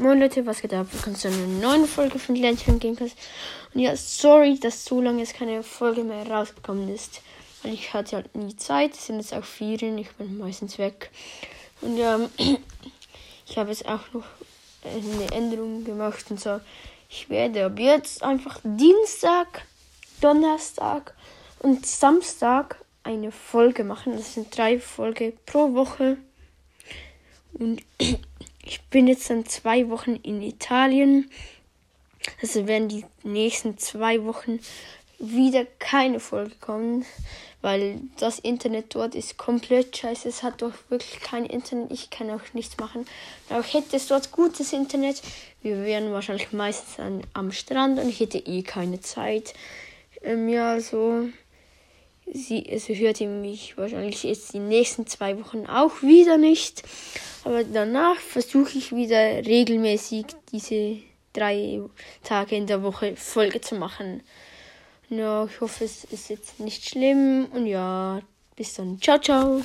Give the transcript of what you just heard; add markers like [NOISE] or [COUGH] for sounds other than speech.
Moin Leute, was geht ab? Willkommen zu einer neuen Folge von Ländchen Gamecast. Und ja, sorry, dass so lange jetzt keine Folge mehr rausgekommen ist. Weil ich hatte halt nie Zeit. Es sind jetzt auch Ferien, ich bin meistens weg. Und ja, [CLEARS THROAT] ich habe jetzt auch noch eine Änderung gemacht. Und zwar, ich werde ab jetzt einfach Dienstag, Donnerstag und Samstag eine Folge machen. Das sind drei Folgen pro Woche. Und [CLEARS THROAT] bin jetzt dann zwei Wochen in Italien. Also werden die nächsten zwei Wochen wieder keine Folge kommen, weil das Internet dort ist komplett scheiße. Es hat doch wirklich kein Internet. Ich kann auch nichts machen. Aber hätte es dort gutes Internet, wir wären wahrscheinlich meistens an, am Strand und ich hätte eh keine Zeit. Ähm, ja, so. Sie, also hört ihr mich wahrscheinlich jetzt die nächsten zwei Wochen auch wieder nicht. Aber danach versuche ich wieder regelmäßig diese drei Tage in der Woche Folge zu machen. Ja, ich hoffe, es ist jetzt nicht schlimm. Und ja, bis dann. Ciao, ciao.